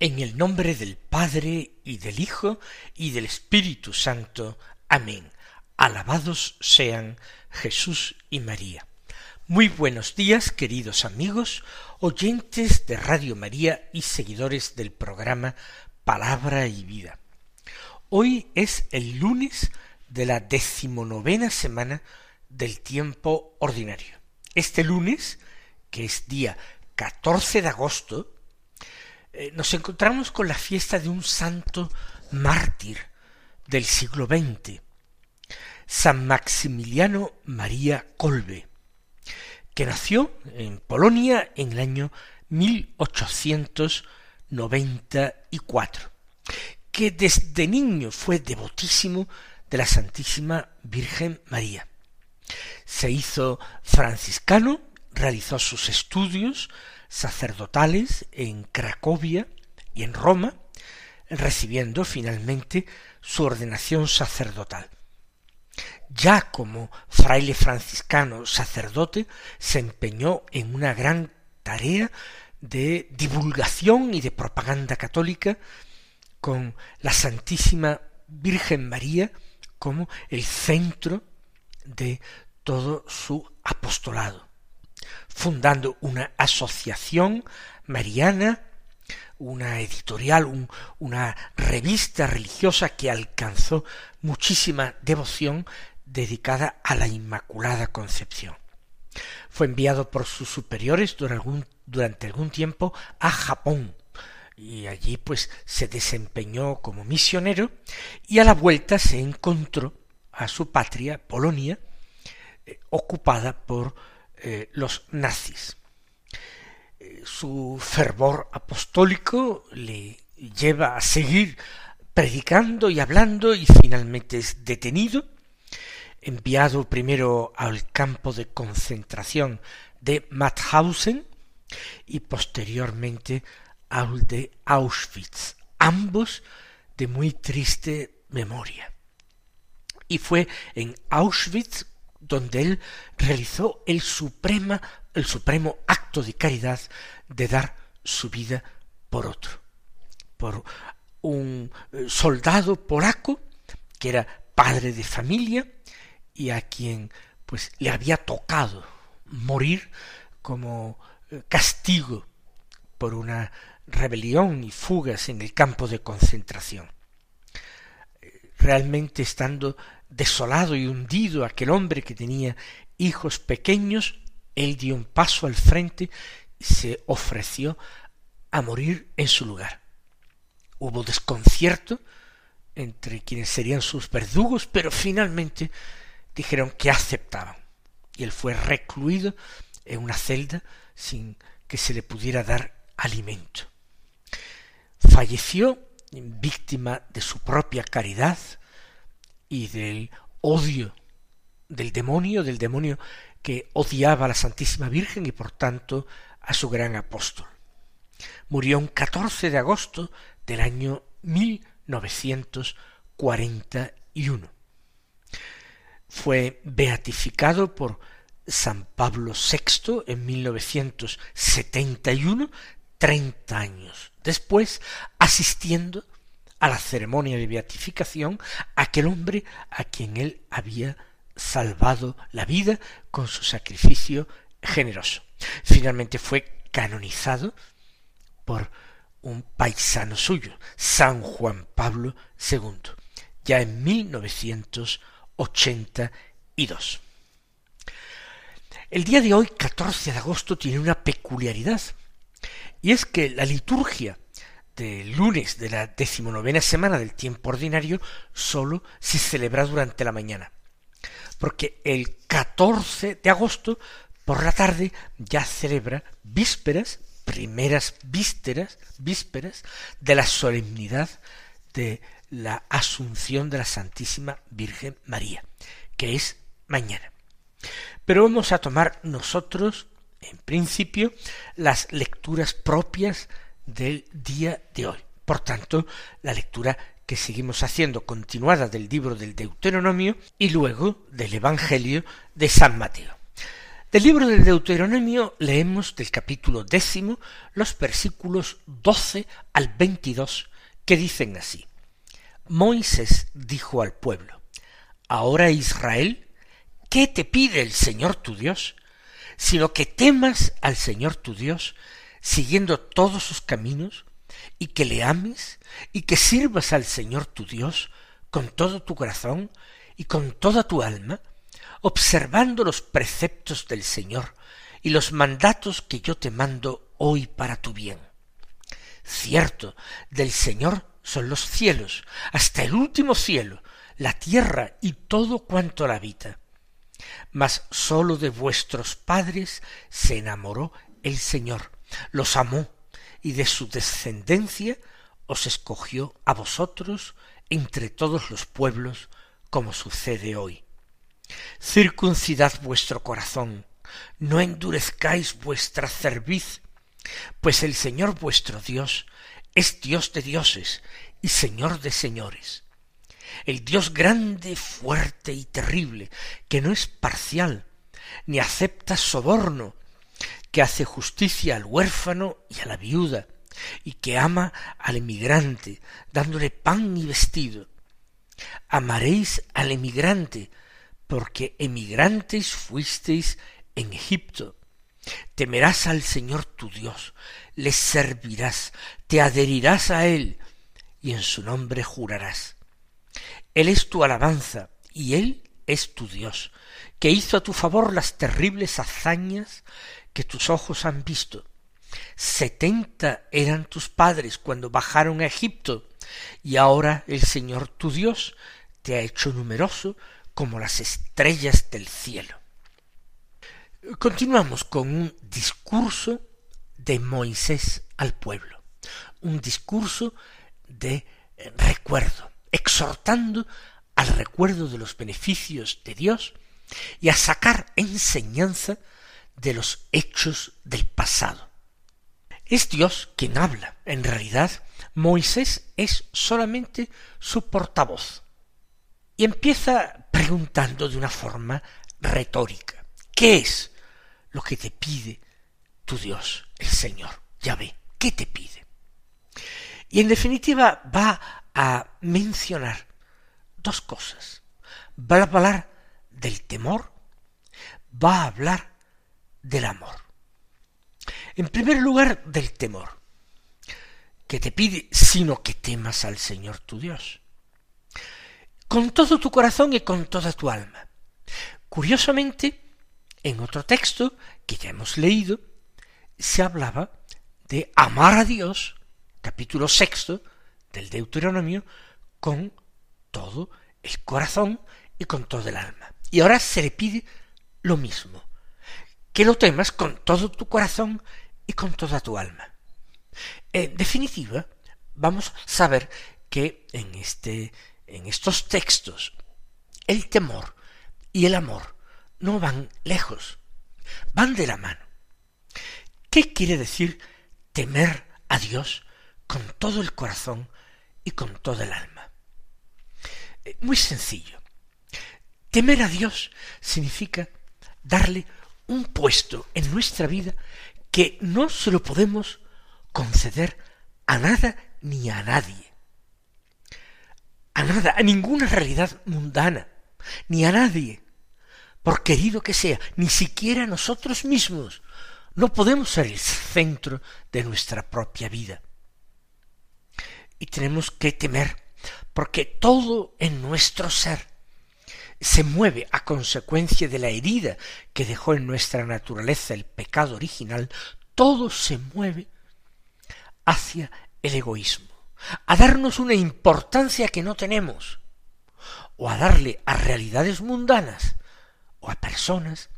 En el nombre del Padre y del Hijo y del Espíritu Santo. Amén. Alabados sean Jesús y María. Muy buenos días, queridos amigos, oyentes de Radio María y seguidores del programa Palabra y Vida. Hoy es el lunes de la decimonovena semana del tiempo ordinario. Este lunes, que es día 14 de agosto, eh, nos encontramos con la fiesta de un santo mártir del siglo XX, San Maximiliano María Kolbe, que nació en Polonia en el año 1894, que desde niño fue devotísimo de la Santísima Virgen María. Se hizo franciscano, realizó sus estudios, sacerdotales en Cracovia y en Roma, recibiendo finalmente su ordenación sacerdotal. Ya como fraile franciscano sacerdote, se empeñó en una gran tarea de divulgación y de propaganda católica con la Santísima Virgen María como el centro de todo su apostolado fundando una asociación mariana, una editorial, una revista religiosa que alcanzó muchísima devoción dedicada a la Inmaculada Concepción. Fue enviado por sus superiores durante algún, tiempo a Japón, y allí pues se desempeñó como misionero y a la vuelta se encontró a su patria, Polonia, eh, ocupada por eh, los nazis. Eh, su fervor apostólico le lleva a seguir predicando y hablando y finalmente es detenido, enviado primero al campo de concentración de Mauthausen y posteriormente al de Auschwitz, ambos de muy triste memoria. Y fue en Auschwitz donde él realizó el suprema, el supremo acto de caridad de dar su vida por otro, por un eh, soldado polaco que era padre de familia y a quien pues le había tocado morir como eh, castigo por una rebelión y fugas en el campo de concentración. Eh, realmente estando desolado y hundido aquel hombre que tenía hijos pequeños, él dio un paso al frente y se ofreció a morir en su lugar. Hubo desconcierto entre quienes serían sus verdugos, pero finalmente dijeron que aceptaban. Y él fue recluido en una celda sin que se le pudiera dar alimento. Falleció víctima de su propia caridad, y del odio del demonio, del demonio que odiaba a la Santísima Virgen y por tanto a su gran apóstol. Murió un 14 de agosto del año 1941. Fue beatificado por San Pablo VI en 1971, treinta años después, asistiendo a la ceremonia de beatificación aquel hombre a quien él había salvado la vida con su sacrificio generoso. Finalmente fue canonizado por un paisano suyo, San Juan Pablo II, ya en 1982. El día de hoy, 14 de agosto, tiene una peculiaridad, Y es que la liturgia del lunes de la decimonovena semana del tiempo ordinario sólo se celebra durante la mañana. Porque el 14 de agosto por la tarde ya celebra vísperas, primeras vísperas, vísperas de la solemnidad de la Asunción de la Santísima Virgen María, que es mañana. Pero vamos a tomar nosotros, en principio, las lecturas propias del día de hoy. Por tanto, la lectura que seguimos haciendo continuada del libro del Deuteronomio y luego del Evangelio de San Mateo. Del libro del Deuteronomio leemos del capítulo décimo los versículos doce al veintidós que dicen así. Moisés dijo al pueblo, Ahora Israel, ¿qué te pide el Señor tu Dios? Sino que temas al Señor tu Dios, siguiendo todos sus caminos, y que le ames, y que sirvas al Señor tu Dios con todo tu corazón y con toda tu alma, observando los preceptos del Señor y los mandatos que yo te mando hoy para tu bien. Cierto, del Señor son los cielos, hasta el último cielo, la tierra y todo cuanto la habita. Mas sólo de vuestros padres se enamoró el Señor, los amó, y de su descendencia os escogió a vosotros entre todos los pueblos, como sucede hoy. Circuncidad vuestro corazón, no endurezcáis vuestra cerviz, pues el Señor vuestro Dios es Dios de dioses y Señor de señores. El Dios grande, fuerte y terrible, que no es parcial, ni acepta soborno, que hace justicia al huérfano y a la viuda, y que ama al emigrante, dándole pan y vestido. Amaréis al emigrante, porque emigrantes fuisteis en Egipto. Temerás al Señor tu Dios, le servirás, te adherirás a él, y en su nombre jurarás. Él es tu alabanza, y él es tu Dios, que hizo a tu favor las terribles hazañas que tus ojos han visto. Setenta eran tus padres cuando bajaron a Egipto, y ahora el Señor tu Dios te ha hecho numeroso como las estrellas del cielo. Continuamos con un discurso de Moisés al pueblo, un discurso de recuerdo, exhortando al recuerdo de los beneficios de Dios y a sacar enseñanza de los hechos del pasado. Es Dios quien habla. En realidad, Moisés es solamente su portavoz. Y empieza preguntando de una forma retórica. ¿Qué es lo que te pide tu Dios, el Señor? Ya ve, ¿qué te pide? Y en definitiva va a mencionar dos cosas. Va a hablar del temor, va a hablar del amor. En primer lugar, del temor, que te pide sino que temas al Señor tu Dios, con todo tu corazón y con toda tu alma. Curiosamente, en otro texto que ya hemos leído, se hablaba de amar a Dios, capítulo sexto del Deuteronomio, con todo el corazón y con todo el alma. Y ahora se le pide lo mismo, que lo temas con todo tu corazón y con toda tu alma. En definitiva, vamos a saber que en este en estos textos el temor y el amor no van lejos, van de la mano. ¿Qué quiere decir temer a Dios con todo el corazón y con todo el alma? Eh, muy sencillo. Temer a Dios significa darle un puesto en nuestra vida que no se lo podemos conceder a nada ni a nadie. A nada, a ninguna realidad mundana, ni a nadie, por querido que sea, ni siquiera a nosotros mismos. No podemos ser el centro de nuestra propia vida. Y tenemos que temer, porque todo en nuestro ser se mueve a consecuencia de la herida que dejó en nuestra naturaleza el pecado original, todo se mueve hacia el egoísmo, a darnos una importancia que no tenemos, o a darle a realidades mundanas o a personas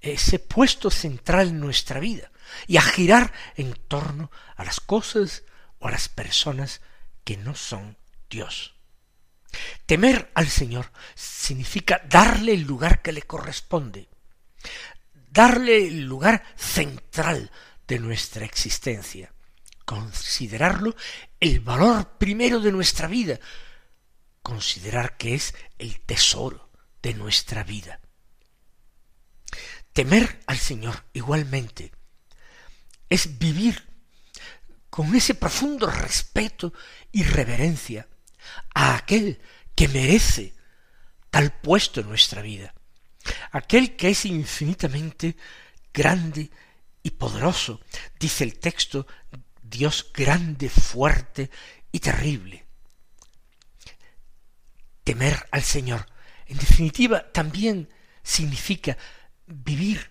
ese puesto central en nuestra vida y a girar en torno a las cosas o a las personas que no son Dios. Temer al Señor significa darle el lugar que le corresponde, darle el lugar central de nuestra existencia, considerarlo el valor primero de nuestra vida, considerar que es el tesoro de nuestra vida. Temer al Señor igualmente es vivir con ese profundo respeto y reverencia a aquel que merece tal puesto en nuestra vida, aquel que es infinitamente grande y poderoso, dice el texto, Dios grande, fuerte y terrible. Temer al Señor, en definitiva, también significa vivir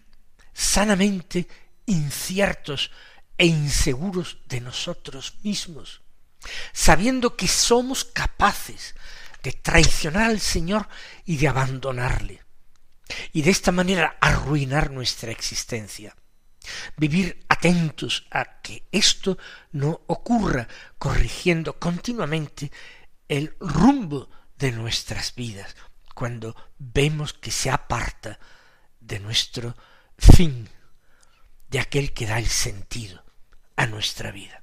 sanamente inciertos e inseguros de nosotros mismos, sabiendo que somos capaces de traicionar al Señor y de abandonarle, y de esta manera arruinar nuestra existencia. Vivir atentos a que esto no ocurra, corrigiendo continuamente el rumbo de nuestras vidas, cuando vemos que se aparta de nuestro fin, de aquel que da el sentido a nuestra vida.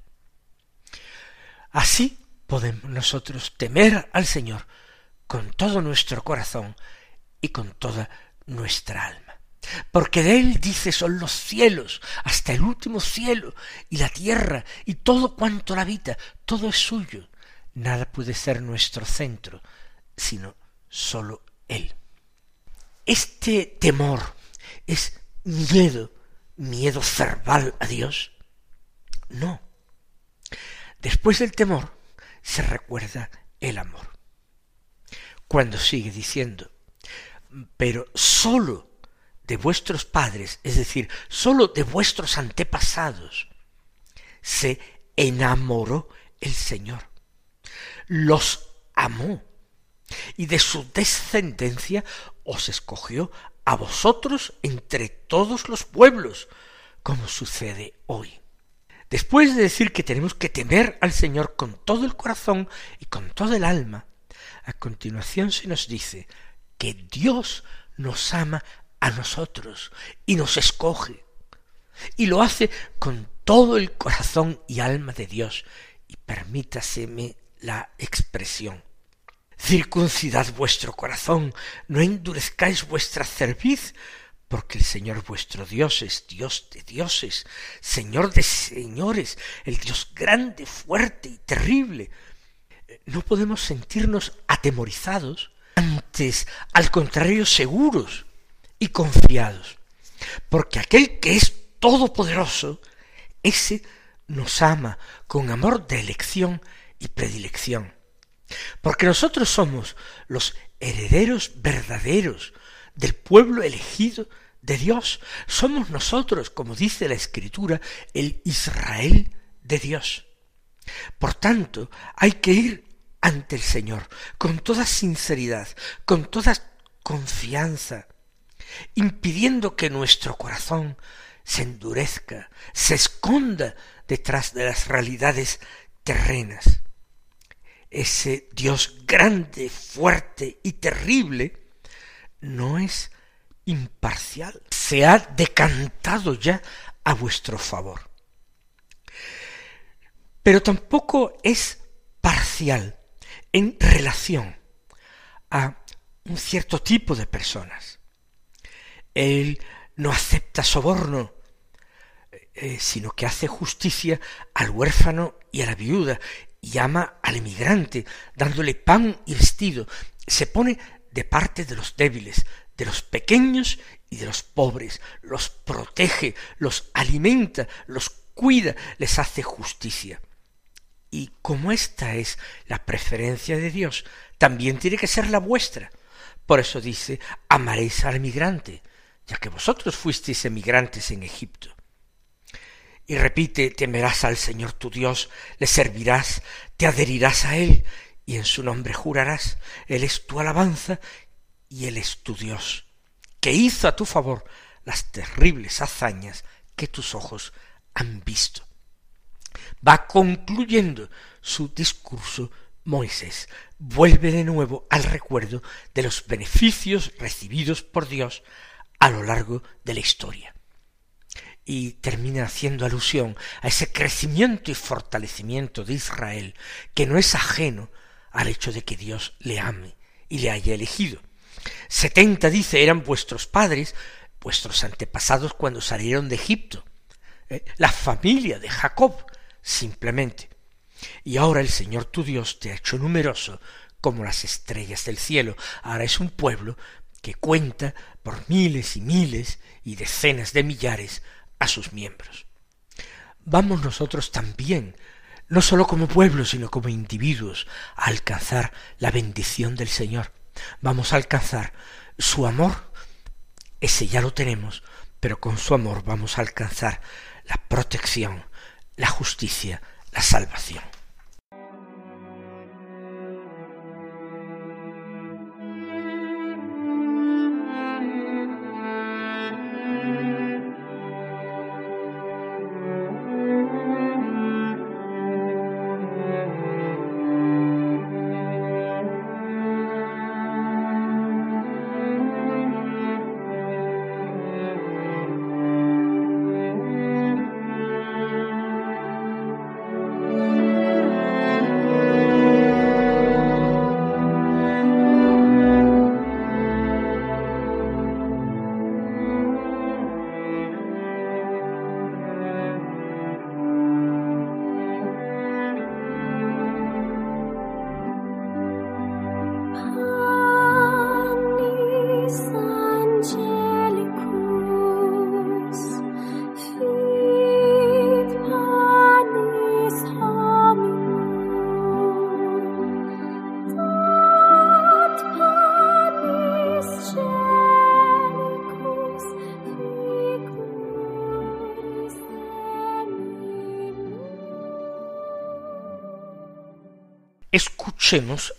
Así podemos nosotros temer al Señor con todo nuestro corazón y con toda nuestra alma. Porque de Él dice son los cielos, hasta el último cielo, y la tierra, y todo cuanto la habita, todo es suyo. Nada puede ser nuestro centro, sino sólo Él. Este temor es miedo, miedo cerval a Dios. No. Después del temor se recuerda el amor. Cuando sigue diciendo, pero sólo de vuestros padres, es decir, sólo de vuestros antepasados, se enamoró el Señor. Los amó y de su descendencia os escogió a vosotros entre todos los pueblos, como sucede hoy. Después de decir que tenemos que temer al Señor con todo el corazón y con todo el alma, a continuación se nos dice que Dios nos ama a nosotros y nos escoge, y lo hace con todo el corazón y alma de Dios, y permítaseme la expresión, circuncidad vuestro corazón, no endurezcáis vuestra cerviz, porque el Señor vuestro Dios es Dios de dioses, Señor de señores, el Dios grande, fuerte y terrible. No podemos sentirnos atemorizados, antes, al contrario, seguros y confiados, porque aquel que es todopoderoso, ese nos ama con amor de elección y predilección porque nosotros somos los herederos verdaderos del pueblo elegido de Dios. Somos nosotros, como dice la Escritura, el Israel de Dios. Por tanto, hay que ir ante el Señor con toda sinceridad, con toda confianza, impidiendo que nuestro corazón se endurezca, se esconda detrás de las realidades terrenas ese Dios grande, fuerte y terrible, no es imparcial, se ha decantado ya a vuestro favor. Pero tampoco es parcial en relación a un cierto tipo de personas. Él no acepta soborno, eh, sino que hace justicia al huérfano y a la viuda llama al emigrante, dándole pan y vestido, se pone de parte de los débiles, de los pequeños y de los pobres, los protege, los alimenta, los cuida, les hace justicia. Y como esta es la preferencia de Dios, también tiene que ser la vuestra. Por eso dice, amaréis al emigrante, ya que vosotros fuisteis emigrantes en Egipto. y repite temerás al Señor tu Dios, le servirás, te adherirás a Él, y en su nombre jurarás, Él es tu alabanza y Él es tu Dios, que hizo a tu favor las terribles hazañas que tus ojos han visto. Va concluyendo su discurso Moisés, vuelve de nuevo al recuerdo de los beneficios recibidos por Dios a lo largo de la historia. Y termina haciendo alusión a ese crecimiento y fortalecimiento de Israel, que no es ajeno al hecho de que Dios le ame y le haya elegido. Setenta, dice, eran vuestros padres, vuestros antepasados cuando salieron de Egipto, ¿eh? la familia de Jacob, simplemente. Y ahora el Señor tu Dios te ha hecho numeroso como las estrellas del cielo. Ahora es un pueblo que cuenta por miles y miles y decenas de millares a sus miembros. Vamos nosotros también, no sólo como pueblo, sino como individuos, a alcanzar la bendición del Señor. Vamos a alcanzar su amor, ese ya lo tenemos, pero con su amor vamos a alcanzar la protección, la justicia, la salvación.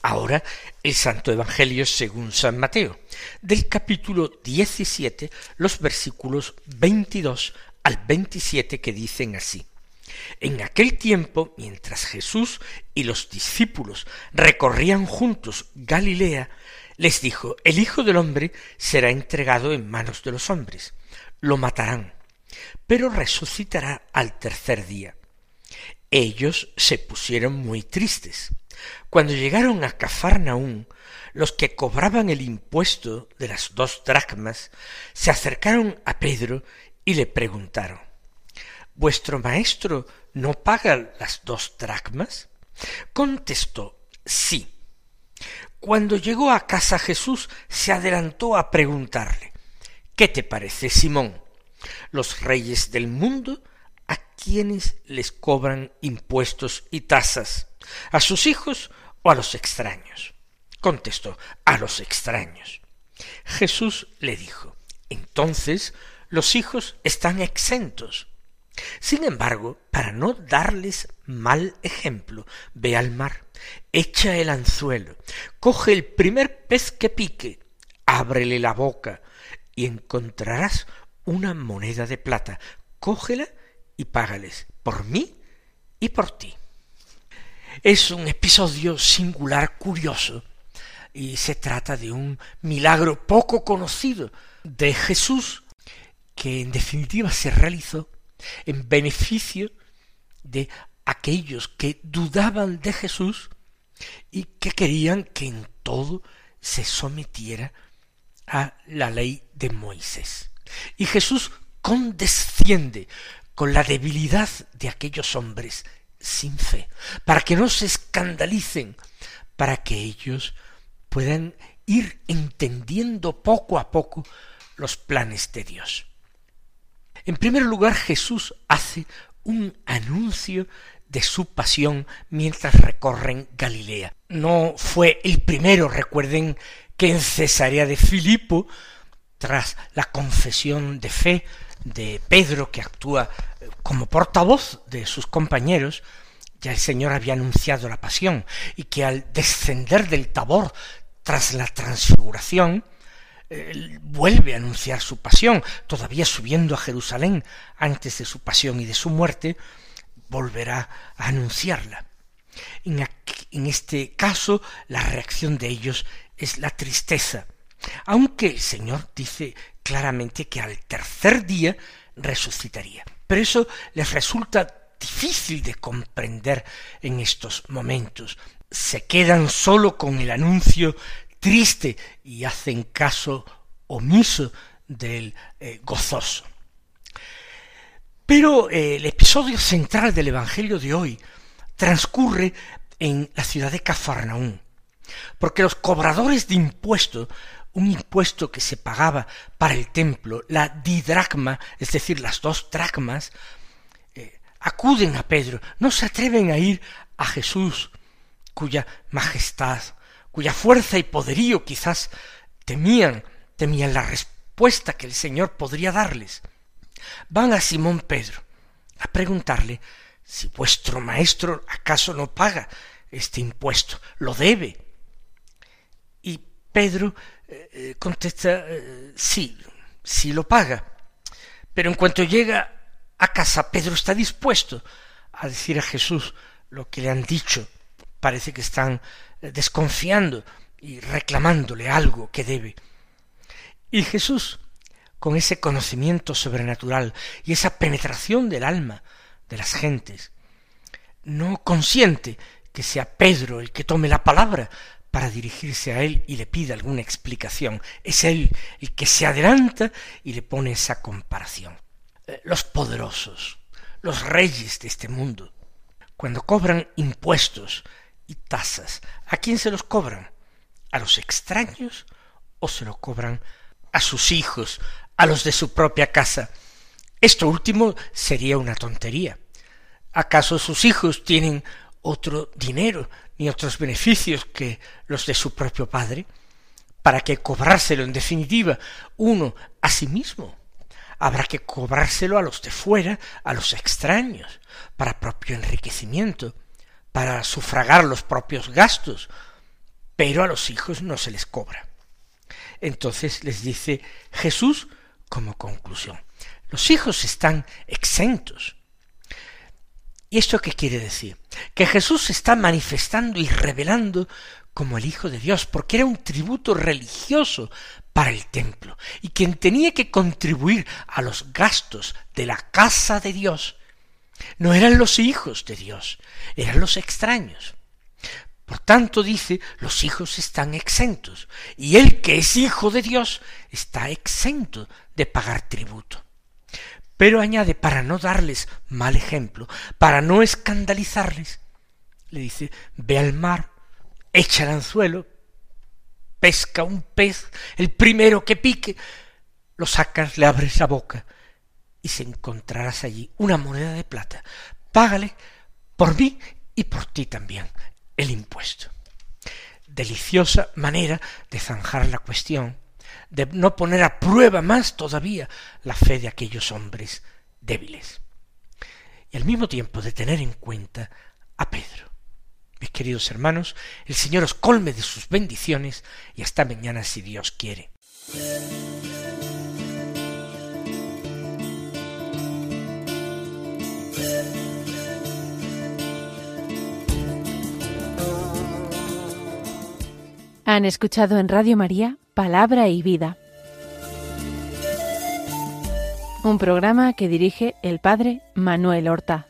Ahora el Santo Evangelio según San Mateo, del capítulo 17, los versículos 22 al 27 que dicen así. En aquel tiempo, mientras Jesús y los discípulos recorrían juntos Galilea, les dijo, el Hijo del hombre será entregado en manos de los hombres, lo matarán, pero resucitará al tercer día. Ellos se pusieron muy tristes. Cuando llegaron a Cafarnaún, los que cobraban el impuesto de las dos dracmas se acercaron a Pedro y le preguntaron ¿Vuestro maestro no paga las dos dracmas? Contestó sí. Cuando llegó a casa Jesús se adelantó a preguntarle ¿Qué te parece, Simón? Los reyes del mundo a quienes les cobran impuestos y tasas, a sus hijos o a los extraños. Contestó, a los extraños. Jesús le dijo, entonces los hijos están exentos. Sin embargo, para no darles mal ejemplo, ve al mar, echa el anzuelo, coge el primer pez que pique, ábrele la boca y encontrarás una moneda de plata. Cógela y págales por mí y por ti. Es un episodio singular, curioso, y se trata de un milagro poco conocido de Jesús, que en definitiva se realizó en beneficio de aquellos que dudaban de Jesús y que querían que en todo se sometiera a la ley de Moisés. Y Jesús condesciende con la debilidad de aquellos hombres sin fe, para que no se escandalicen, para que ellos puedan ir entendiendo poco a poco los planes de Dios. En primer lugar, Jesús hace un anuncio de su pasión mientras recorren Galilea. No fue el primero, recuerden que en Cesarea de Filipo, tras la confesión de fe de Pedro, que actúa eh, como portavoz de sus compañeros, ya el Señor había anunciado la pasión, y que al descender del tabor tras la transfiguración, vuelve a anunciar su pasión, todavía subiendo a Jerusalén antes de su pasión y de su muerte, volverá a anunciarla. En, en este caso, la reacción de ellos es la tristeza, aunque el Señor dice claramente que al tercer día resucitaría. Pero eso les resulta difícil de comprender en estos momentos. Se quedan solo con el anuncio triste y hacen caso omiso del eh, gozoso. Pero eh, el episodio central del Evangelio de hoy transcurre en la ciudad de Cafarnaún, porque los cobradores de impuestos, un impuesto que se pagaba para el templo, la didracma, es decir, las dos dracmas, eh, acuden a Pedro, no se atreven a ir a Jesús, cuya majestad, cuya fuerza y poderío quizás temían, temían la respuesta que el Señor podría darles. Van a Simón Pedro a preguntarle si vuestro maestro acaso no paga este impuesto, lo debe. Y Pedro eh, eh, contesta eh, sí, sí lo paga. Pero en cuanto llega a casa, Pedro está dispuesto a decir a Jesús lo que le han dicho. Parece que están desconfiando y reclamándole algo que debe. Y Jesús, con ese conocimiento sobrenatural y esa penetración del alma de las gentes, no consiente que sea Pedro el que tome la palabra para dirigirse a él y le pida alguna explicación. Es él el que se adelanta y le pone esa comparación. Eh, los poderosos, los reyes de este mundo, cuando cobran impuestos y tasas, ¿a quién se los cobran? ¿A los extraños o se lo cobran a sus hijos, a los de su propia casa? Esto último sería una tontería. ¿Acaso sus hijos tienen otro dinero ni otros beneficios que los de su propio padre? ¿Para qué cobrárselo en definitiva uno a sí mismo? Habrá que cobrárselo a los de fuera, a los extraños, para propio enriquecimiento, para sufragar los propios gastos, pero a los hijos no se les cobra. Entonces les dice Jesús como conclusión, los hijos están exentos. ¿Y esto qué quiere decir? Que Jesús se está manifestando y revelando como el Hijo de Dios, porque era un tributo religioso para el templo, y quien tenía que contribuir a los gastos de la casa de Dios no eran los hijos de Dios, eran los extraños. Por tanto dice, los hijos están exentos, y el que es hijo de Dios está exento de pagar tributo. Pero añade, para no darles mal ejemplo, para no escandalizarles, le dice, ve al mar, echa el anzuelo, pesca un pez, el primero que pique, lo sacas, le abres la boca, y se encontrarás allí una moneda de plata. Págale por mí y por ti también el impuesto. Deliciosa manera de zanjar la cuestión, de no poner a prueba más todavía la fe de aquellos hombres débiles. Y al mismo tiempo de tener en cuenta a Pedro. Mis queridos hermanos, el Señor os colme de sus bendiciones y hasta mañana si Dios quiere. Han escuchado en Radio María Palabra y Vida, un programa que dirige el Padre Manuel Horta.